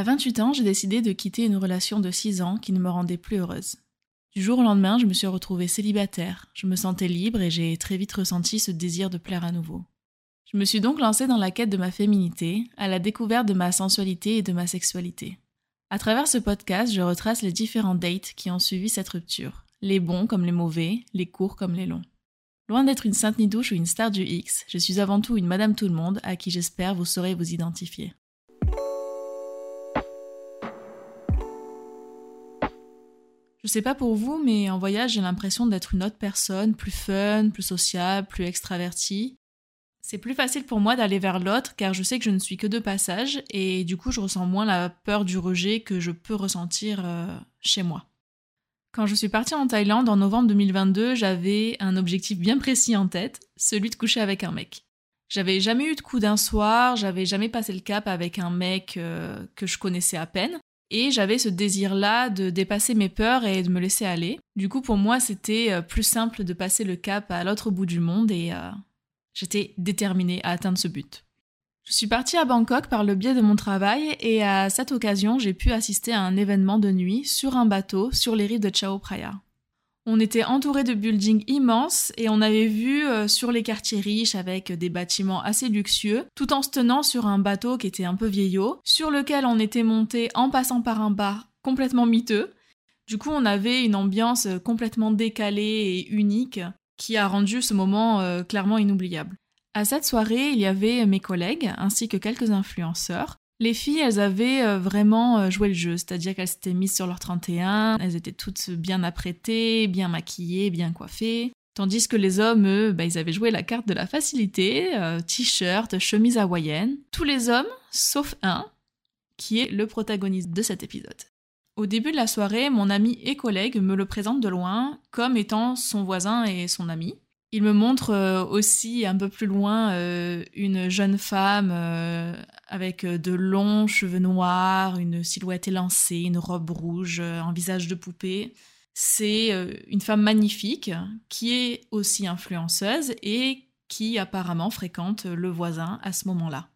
À 28 ans, j'ai décidé de quitter une relation de 6 ans qui ne me rendait plus heureuse. Du jour au lendemain, je me suis retrouvée célibataire, je me sentais libre et j'ai très vite ressenti ce désir de plaire à nouveau. Je me suis donc lancée dans la quête de ma féminité, à la découverte de ma sensualité et de ma sexualité. À travers ce podcast, je retrace les différents dates qui ont suivi cette rupture, les bons comme les mauvais, les courts comme les longs. Loin d'être une sainte nidouche ou une star du X, je suis avant tout une Madame Tout le Monde à qui j'espère vous saurez vous identifier. Je sais pas pour vous, mais en voyage, j'ai l'impression d'être une autre personne, plus fun, plus sociable, plus extravertie. C'est plus facile pour moi d'aller vers l'autre car je sais que je ne suis que de passage et du coup je ressens moins la peur du rejet que je peux ressentir euh, chez moi. Quand je suis partie en Thaïlande en novembre 2022, j'avais un objectif bien précis en tête, celui de coucher avec un mec. J'avais jamais eu de coup d'un soir, j'avais jamais passé le cap avec un mec euh, que je connaissais à peine, et j'avais ce désir-là de dépasser mes peurs et de me laisser aller. Du coup, pour moi, c'était euh, plus simple de passer le cap à l'autre bout du monde et J'étais déterminée à atteindre ce but. Je suis partie à Bangkok par le biais de mon travail et à cette occasion, j'ai pu assister à un événement de nuit sur un bateau sur les rives de Chao Phraya. On était entouré de buildings immenses et on avait vu euh, sur les quartiers riches avec des bâtiments assez luxueux, tout en se tenant sur un bateau qui était un peu vieillot, sur lequel on était monté en passant par un bar complètement miteux. Du coup, on avait une ambiance complètement décalée et unique qui a rendu ce moment euh, clairement inoubliable. À cette soirée, il y avait mes collègues ainsi que quelques influenceurs. Les filles, elles avaient euh, vraiment euh, joué le jeu, c'est-à-dire qu'elles s'étaient mises sur leur 31, elles étaient toutes bien apprêtées, bien maquillées, bien coiffées. Tandis que les hommes, eux, bah, ils avaient joué la carte de la facilité, t-shirt, chemise hawaïenne. Tous les hommes, sauf un, qui est le protagoniste de cet épisode. Au début de la soirée, mon ami et collègue me le présente de loin comme étant son voisin et son ami. Il me montre euh, aussi un peu plus loin euh, une jeune femme euh, avec de longs cheveux noirs, une silhouette élancée, une robe rouge, un visage de poupée. C'est une femme magnifique qui est aussi influenceuse et qui apparemment fréquente le voisin à ce moment-là.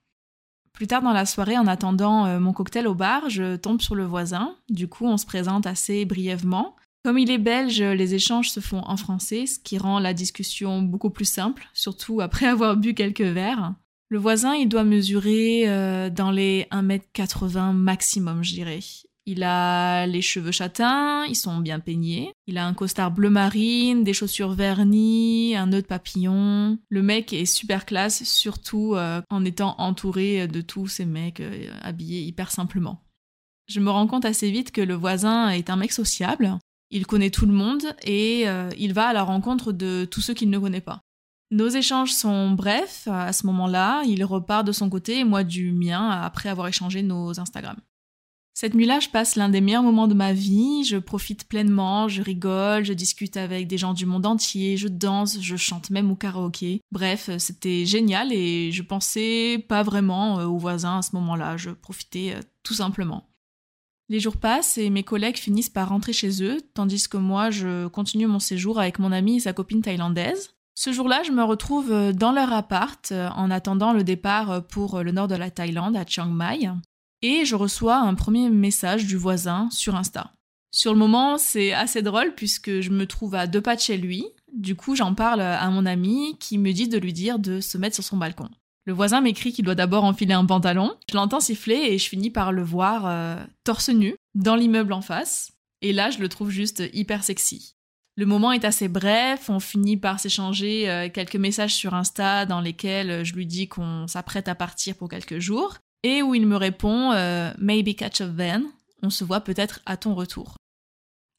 Plus tard dans la soirée, en attendant mon cocktail au bar, je tombe sur le voisin. Du coup, on se présente assez brièvement. Comme il est belge, les échanges se font en français, ce qui rend la discussion beaucoup plus simple, surtout après avoir bu quelques verres. Le voisin, il doit mesurer euh, dans les 1m80 maximum, je dirais. Il a les cheveux châtains, ils sont bien peignés. Il a un costard bleu marine, des chaussures vernies, un nœud de papillon. Le mec est super classe, surtout euh, en étant entouré de tous ces mecs euh, habillés hyper simplement. Je me rends compte assez vite que le voisin est un mec sociable. Il connaît tout le monde et euh, il va à la rencontre de tous ceux qu'il ne connaît pas. Nos échanges sont brefs à ce moment-là. Il repart de son côté et moi du mien après avoir échangé nos Instagram. Cette nuit-là, je passe l'un des meilleurs moments de ma vie, je profite pleinement, je rigole, je discute avec des gens du monde entier, je danse, je chante même au karaoké. Bref, c'était génial et je pensais pas vraiment euh, aux voisins à ce moment-là, je profitais euh, tout simplement. Les jours passent et mes collègues finissent par rentrer chez eux, tandis que moi je continue mon séjour avec mon ami et sa copine thaïlandaise. Ce jour-là, je me retrouve euh, dans leur appart en attendant le départ pour le nord de la Thaïlande, à Chiang Mai et je reçois un premier message du voisin sur Insta. Sur le moment, c'est assez drôle puisque je me trouve à deux pas de chez lui. Du coup, j'en parle à mon ami qui me dit de lui dire de se mettre sur son balcon. Le voisin m'écrit qu'il doit d'abord enfiler un pantalon. Je l'entends siffler et je finis par le voir euh, torse nu dans l'immeuble en face. Et là, je le trouve juste hyper sexy. Le moment est assez bref, on finit par s'échanger euh, quelques messages sur Insta dans lesquels je lui dis qu'on s'apprête à partir pour quelques jours et où il me répond euh, Maybe catch a van, on se voit peut-être à ton retour.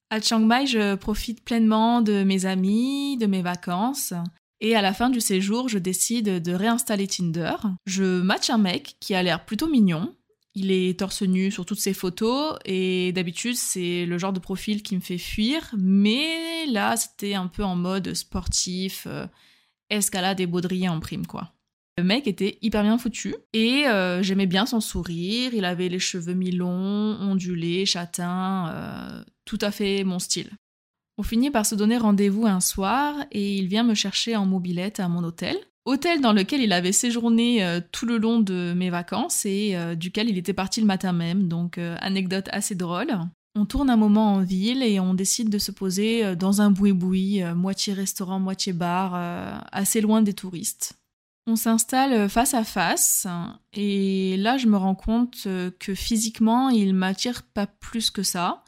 À Chiang Mai, je profite pleinement de mes amis, de mes vacances, et à la fin du séjour, je décide de réinstaller Tinder. Je match un mec qui a l'air plutôt mignon. Il est torse nu sur toutes ses photos et d'habitude c'est le genre de profil qui me fait fuir, mais là c'était un peu en mode sportif, euh, escalade et baudrier en prime quoi. Le mec était hyper bien foutu et euh, j'aimais bien son sourire. Il avait les cheveux mi-longs, ondulés, châtains, euh, tout à fait mon style. On finit par se donner rendez-vous un soir et il vient me chercher en mobilette à mon hôtel. hôtel dans lequel il avait séjourné euh, tout le long de mes vacances et euh, duquel il était parti le matin même. Donc, euh, anecdote assez drôle. On tourne un moment en ville et on décide de se poser dans un boui-boui, moitié restaurant, moitié bar, assez loin des touristes. On s'installe face à face et là je me rends compte que physiquement il m'attire pas plus que ça.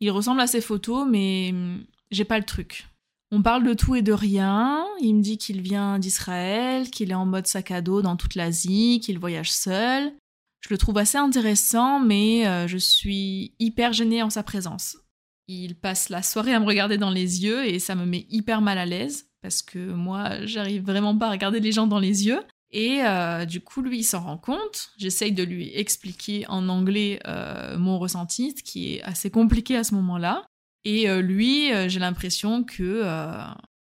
Il ressemble à ses photos mais hum, j'ai pas le truc. On parle de tout et de rien. Il me dit qu'il vient d'Israël, qu'il est en mode sac à dos dans toute l'Asie, qu'il voyage seul. Je le trouve assez intéressant, mais euh, je suis hyper gênée en sa présence. Il passe la soirée à me regarder dans les yeux et ça me met hyper mal à l'aise parce que moi, j'arrive vraiment pas à regarder les gens dans les yeux. Et euh, du coup, lui, il s'en rend compte. J'essaye de lui expliquer en anglais euh, mon ressenti, qui est assez compliqué à ce moment-là. Et euh, lui, j'ai l'impression que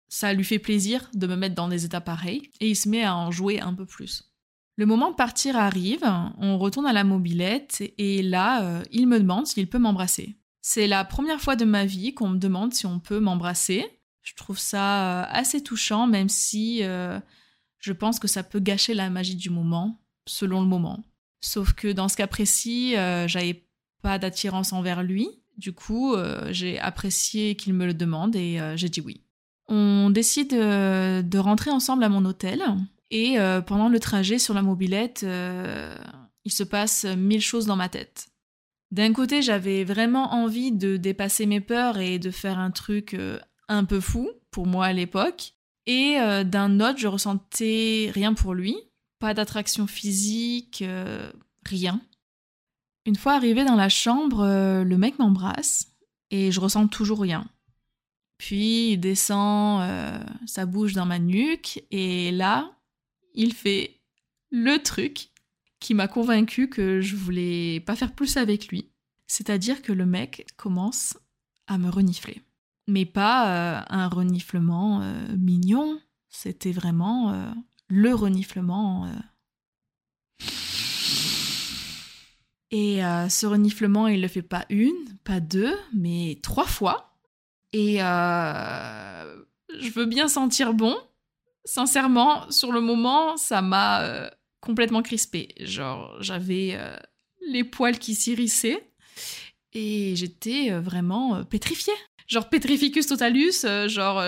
ça lui fait plaisir de me mettre dans des états pareils et il se met à en jouer un peu plus. Le moment de partir arrive, on retourne à la mobilette et là, il me demande s'il peut m'embrasser. C'est la première fois de ma vie qu'on me demande si on peut m'embrasser. Je trouve ça assez touchant, même si je pense que ça peut gâcher la magie du moment, selon le moment. Sauf que dans ce cas précis, j'avais pas d'attirance envers lui, du coup, euh, j'ai apprécié qu'il me le demande et euh, j'ai dit oui. On décide euh, de rentrer ensemble à mon hôtel et pendant le trajet sur la mobilette, il se passe mille choses dans ma tête. D'un côté, j'avais vraiment envie de dépasser mes peurs et de faire un truc un peu fou pour moi à l'époque. Et d'un autre, je ressentais rien pour lui, pas d'attraction physique, rien. Une fois arrivé dans la chambre, euh, le mec m'embrasse et je ressens toujours rien. Puis il descend euh, sa bouche dans ma nuque et là, il fait le truc qui m'a convaincu que je voulais pas faire plus avec lui. C'est-à-dire que le mec commence à me renifler. Mais pas euh, un reniflement mignon, c'était vraiment le reniflement Et euh, ce reniflement, il le fait pas une, pas deux, mais trois fois. Et euh, je veux bien sentir bon. Sincèrement, sur le moment, ça m'a euh, complètement crispé. Genre, j'avais les poils qui s'irrissaient et j'étais vraiment pétrifiée. Genre Petrificus totalus, genre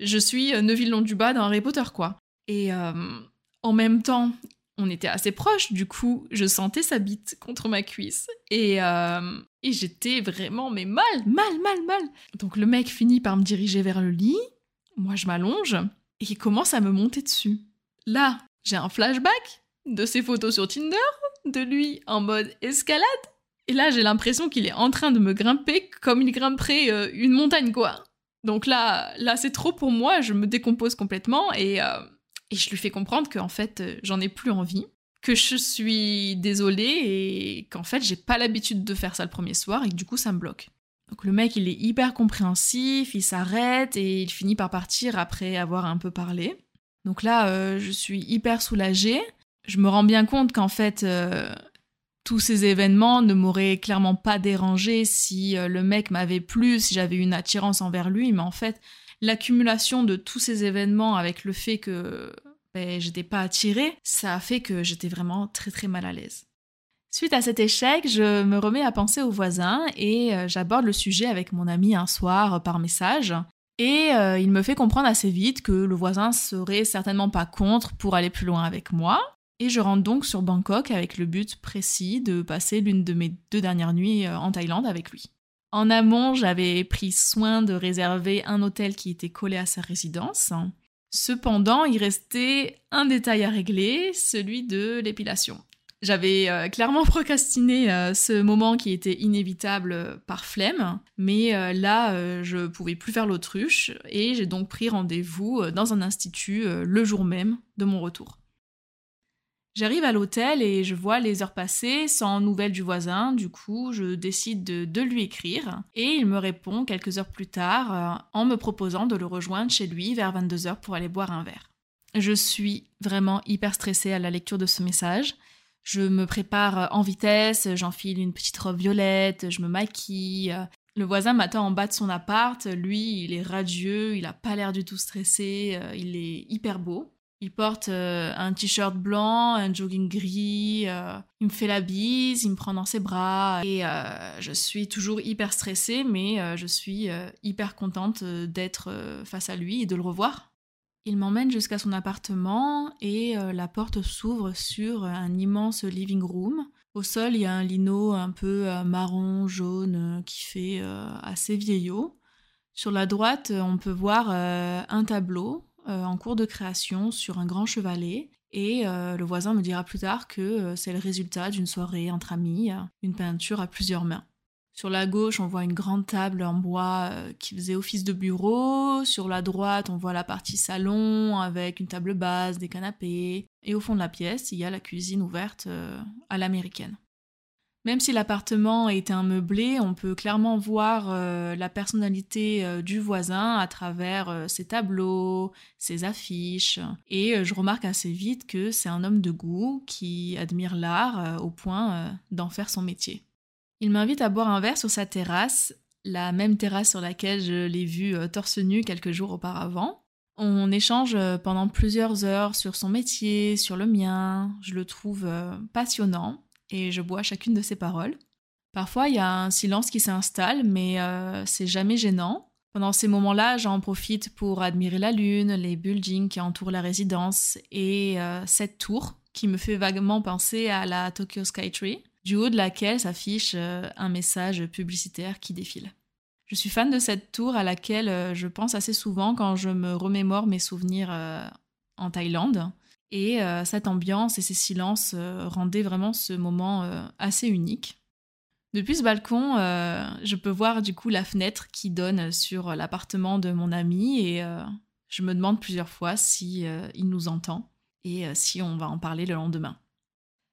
je suis Neville Londubat dans Harry Potter, quoi. Et en même temps, on était assez proches, du coup, je sentais sa bite contre ma cuisse. Et, euh, et j'étais vraiment, mais mal, mal, mal, mal. Donc le mec finit par me diriger vers le lit, moi je m'allonge, et il commence à me monter dessus. Là, j'ai un flashback de ses photos sur Tinder, de lui en mode escalade. Et là, j'ai l'impression qu'il est en train de me grimper comme il grimperait euh, une montagne, quoi. Donc là, là, c'est trop pour moi, je me décompose complètement et... Euh, et je lui fais comprendre qu'en fait, euh, j'en ai plus envie, que je suis désolée et qu'en fait, j'ai pas l'habitude de faire ça le premier soir et que du coup, ça me bloque. Donc le mec, il est hyper compréhensif, il s'arrête et il finit par partir après avoir un peu parlé. Donc là, je suis hyper soulagée. Je me rends bien compte qu'en fait, tous ces événements ne m'auraient clairement pas dérangé si le mec m'avait plu, si j'avais une attirance envers lui, mais en fait, l'accumulation de tous ces événements avec le fait que ben, j'étais pas attirée, ça a fait que j'étais vraiment très très mal à l'aise. Suite à cet échec, je me remets à penser aux voisins et euh, j'aborde le sujet avec mon ami un soir euh, par message. Et euh, il me fait comprendre assez vite que le voisin serait certainement pas contre pour aller plus loin avec moi. Et je rentre donc sur Bangkok avec le but précis de passer l'une de mes deux dernières nuits en Thaïlande avec lui. En amont, j'avais pris soin de réserver un hôtel qui était collé à sa résidence. Cependant, il restait un détail à régler, celui de l'épilation. J'avais euh, clairement procrastiné euh, ce moment qui était inévitable euh, par flemme, mais là, je pouvais plus faire l'autruche et j'ai donc pris rendez-vous dans un institut le jour même de mon retour. J'arrive à l'hôtel et je vois les heures passer sans nouvelles du voisin, du coup je décide de, lui écrire et il me répond quelques heures plus tard euh, en me proposant de le rejoindre chez lui vers 22h pour aller boire un verre. Je suis vraiment hyper stressée à la lecture de ce message. Je me prépare en vitesse, j'enfile une petite robe violette, je me maquille. Le voisin m'attend en bas de son appart, lui il est radieux, il a pas l'air du tout stressé, euh, il est hyper beau. Il porte euh, un t-shirt blanc, un jogging gris, euh, il me fait la bise, il me prend dans ses bras et euh, je suis toujours hyper stressée mais je suis hyper contente d'être face à lui et de le revoir. Il m'emmène jusqu'à son appartement et la porte s'ouvre sur un immense living room. Au sol, il y a un lino un peu marron, jaune qui fait assez vieillot. Sur la droite, on peut voir un tableau euh, en cours de création sur un grand chevalet. Et euh, le voisin me dira plus tard que euh, c'est le résultat d'une soirée entre amis, une peinture à plusieurs mains. Sur la gauche, on voit une grande table en bois qui faisait office de bureau. Sur la droite, on voit la partie salon avec une table basse, des canapés. Et au fond de la pièce, il y a la cuisine ouverte à l'américaine. Même si l'appartement est un meublé, on peut clairement voir euh, la personnalité euh, du voisin à travers euh, ses tableaux, ses affiches. Et je remarque assez vite que c'est un homme de goût qui admire l'art au point d'en faire son métier. Il m'invite à boire un verre sur sa terrasse, la même terrasse sur laquelle je l'ai vu torse nu quelques jours auparavant. On échange pendant plusieurs heures sur son métier, sur le mien. Je le trouve passionnant et je bois chacune de ses paroles. Parfois, il y a un silence qui s'installe, mais euh, c'est jamais gênant. Pendant ces moments-là, j'en profite pour admirer la lune, les buildings qui entourent la résidence et euh, cette tour qui me fait vaguement penser à la Tokyo Skytree, du haut de laquelle s'affiche euh, un message publicitaire qui défile. Je suis fan de cette tour à laquelle je pense assez souvent quand je me remémore mes souvenirs en Thaïlande. Et euh, cette ambiance et ces silences euh, rendaient vraiment ce moment euh, assez unique. Depuis ce balcon, je peux voir du coup la fenêtre qui donne sur l'appartement de mon ami et je me demande plusieurs fois si il nous entend et si on va en parler le lendemain.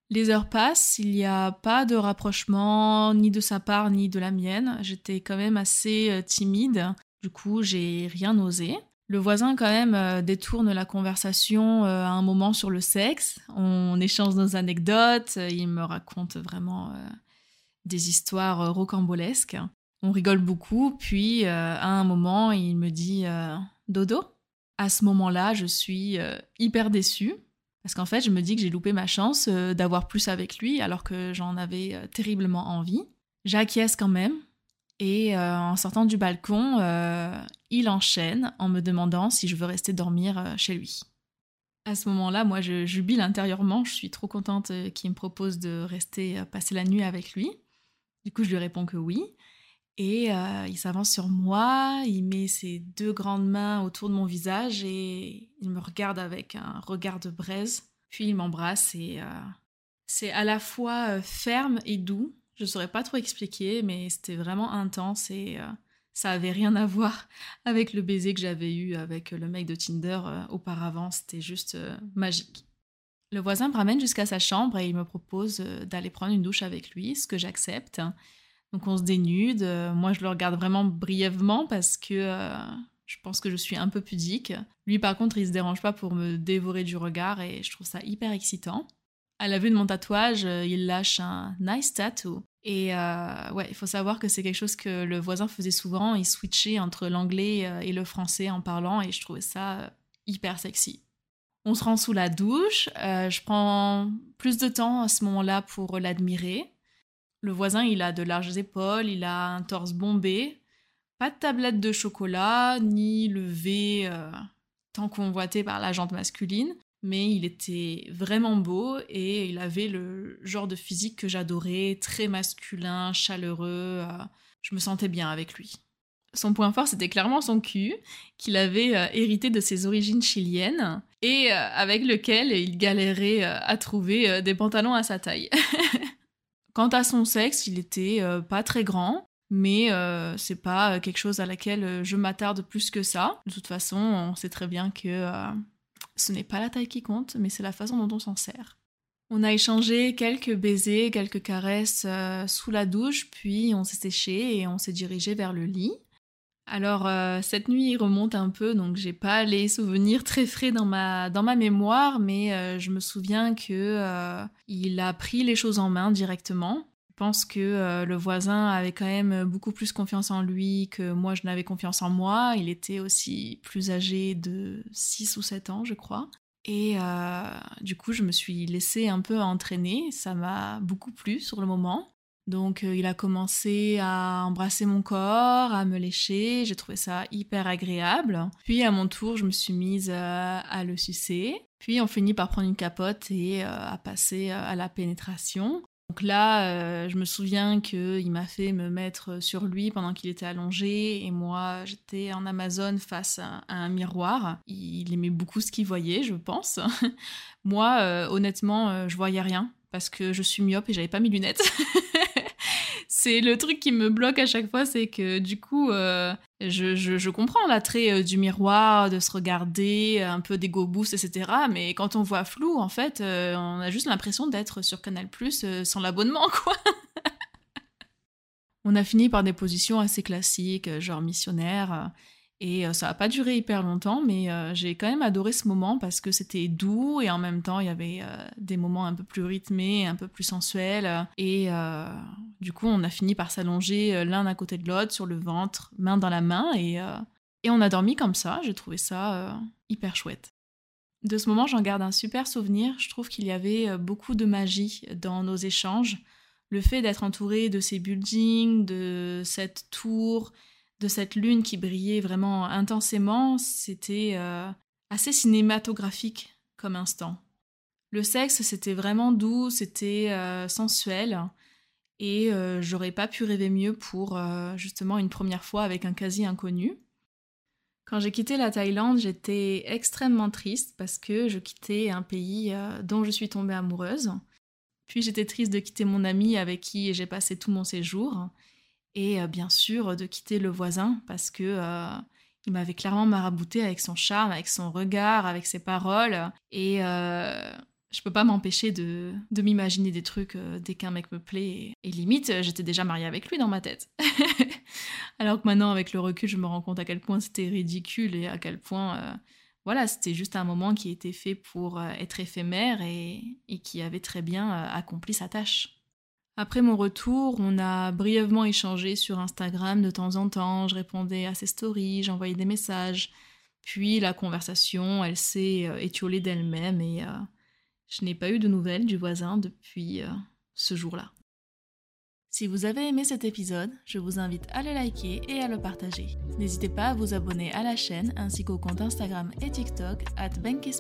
Les heures passent, il n'y a pas de rapprochement ni de sa part ni de la mienne. J'étais quand même assez timide, du coup j'ai rien osé. Le voisin quand même euh, détourne la conversation euh, à un moment sur le sexe. On échange nos anecdotes, il me raconte vraiment euh, des histoires rocambolesques. On rigole beaucoup, puis à un moment il me dit dodo. À ce moment-là, je suis hyper déçue parce qu'en fait, je me dis que j'ai loupé ma chance d'avoir plus avec lui alors que j'en avais terriblement envie. J'acquiesce quand même, et euh, en sortant du balcon, euh, il enchaîne en me demandant si je veux rester dormir euh, chez lui. À ce moment-là, moi, je jubile intérieurement. Je suis trop contente qu'il me propose de rester passer la nuit avec lui. Du coup, je lui réponds que oui. Et il s'avance sur moi, il met ses deux grandes mains autour de mon visage et il me regarde avec un regard de braise. Puis il m'embrasse et c'est à la fois ferme et doux. Je saurais pas trop expliquer, mais c'était vraiment intense et euh, ça avait rien à voir avec le baiser que j'avais eu avec le mec de Tinder euh, auparavant. C'était juste euh, magique. Le voisin me ramène jusqu'à sa chambre et il me propose d'aller prendre une douche avec lui, ce que j'accepte. Donc on se dénude. Moi, je le regarde vraiment brièvement parce que je pense que je suis un peu pudique. Lui, par contre, il se dérange pas pour me dévorer du regard et je trouve ça hyper excitant. À la vue de mon tatouage, euh, il lâche un nice tattoo. Et euh, ouais, il faut savoir que c'est quelque chose que le voisin faisait souvent. Il switchait entre l'anglais euh, et le français en parlant et je trouvais ça hyper sexy. On se rend sous la douche. je prends plus de temps à ce moment-là pour l'admirer. Le voisin, il a de larges épaules, il a un torse bombé, pas de tablette de chocolat, ni le V tant convoité par la jante masculine mais il était vraiment beau et il avait le genre de physique que j'adorais, très masculin, chaleureux. Euh, je me sentais bien avec lui. Son point fort, c'était clairement son cul, qu'il avait euh, hérité de ses origines chiliennes et euh, avec lequel il galérait à trouver des pantalons à sa taille. Quant à son sexe, il était pas très grand, mais c'est pas quelque chose à laquelle je m'attarde plus que ça. De toute façon, on sait très bien que ce n'est pas la taille qui compte, mais c'est la façon dont on s'en sert. On a échangé quelques baisers, quelques caresses euh, sous la douche, puis on s'est séché et on s'est dirigé vers le lit. Alors euh, cette nuit remonte un peu, donc j'ai pas les souvenirs très frais dans ma, dans ma mémoire, mais euh, je me souviens que il a pris les choses en main directement. Pense que euh, le voisin avait quand même beaucoup plus confiance en lui que moi je n'avais confiance en moi. Il était aussi plus âgé de 6 ou 7 ans, je crois. Et euh, du coup, je me suis laissée un peu entraîner. Ça m'a beaucoup plu sur le moment. Donc, euh, il a commencé à embrasser mon corps, à me lécher. J'ai trouvé ça hyper agréable. Puis, à mon tour, je me suis mise euh, à le sucer. Puis, on finit par prendre une capote et à passer à la pénétration. Donc là, euh, je me souviens qu'il m'a fait me mettre sur lui pendant qu'il était allongé et moi, j'étais en Amazon face à, un miroir. Il aimait beaucoup ce qu'il voyait, je pense. moi, euh, honnêtement, euh, je voyais rien parce que je suis myope et j'avais pas mes lunettes. c'est le truc qui me bloque à chaque fois, c'est que du coup, euh, je, comprends l'attrait euh, du miroir, de se regarder, un peu d'ego boost, etc. Mais quand on voit flou, en fait, euh, on a juste l'impression d'être sur Canal Plus sans l'abonnement, quoi. on a fini par des positions assez classiques, genre missionnaire. Et euh, ça n'a pas duré hyper longtemps, mais euh, j'ai quand même adoré ce moment parce que c'était doux et en même temps il y avait euh, des moments un peu plus rythmés, un peu plus sensuels. Et du coup, on a fini par s'allonger l'un à côté de l'autre sur le ventre, main dans la main, et, et on a dormi comme ça. J'ai trouvé ça hyper chouette. De ce moment, j'en garde un super souvenir. Je trouve qu'il y avait beaucoup de magie dans nos échanges. Le fait d'être entouré de ces buildings, de cette tour, de cette lune qui brillait vraiment intensément, c'était euh, assez cinématographique comme instant. Le sexe, c'était vraiment doux, c'était euh, sensuel, et euh, j'aurais pas pu rêver mieux pour justement une première fois avec un quasi inconnu. Quand j'ai quitté la Thaïlande, j'étais extrêmement triste parce que je quittais un pays dont je suis tombée amoureuse. Puis j'étais triste de quitter mon ami avec qui j'ai passé tout mon séjour et euh, bien sûr de quitter le voisin parce que euh, il m'avait clairement marabouté avec son charme, avec son regard, avec ses paroles et euh, je peux pas m'empêcher de, m'imaginer des trucs dès qu'un mec me plaît et, limite j'étais déjà mariée avec lui dans ma tête. Alors que maintenant avec le recul je me rends compte à quel point c'était ridicule et à quel point voilà, c'était juste un moment qui était fait pour être éphémère et qui avait très bien accompli sa tâche. Après mon retour, on a brièvement échangé sur Instagram de temps en temps, je répondais à ses stories, j'envoyais des messages. Puis la conversation, elle s'est euh, étiolée d'elle-même et euh, je n'ai pas eu de nouvelles du voisin depuis euh, ce jour-là. Si vous avez aimé cet épisode, je vous invite à le liker et à le partager. N'hésitez pas à vous abonner à la chaîne ainsi qu'au compte Instagram et TikTok at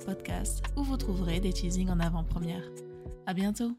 Podcast où vous trouverez des teasings en avant-première. À bientôt!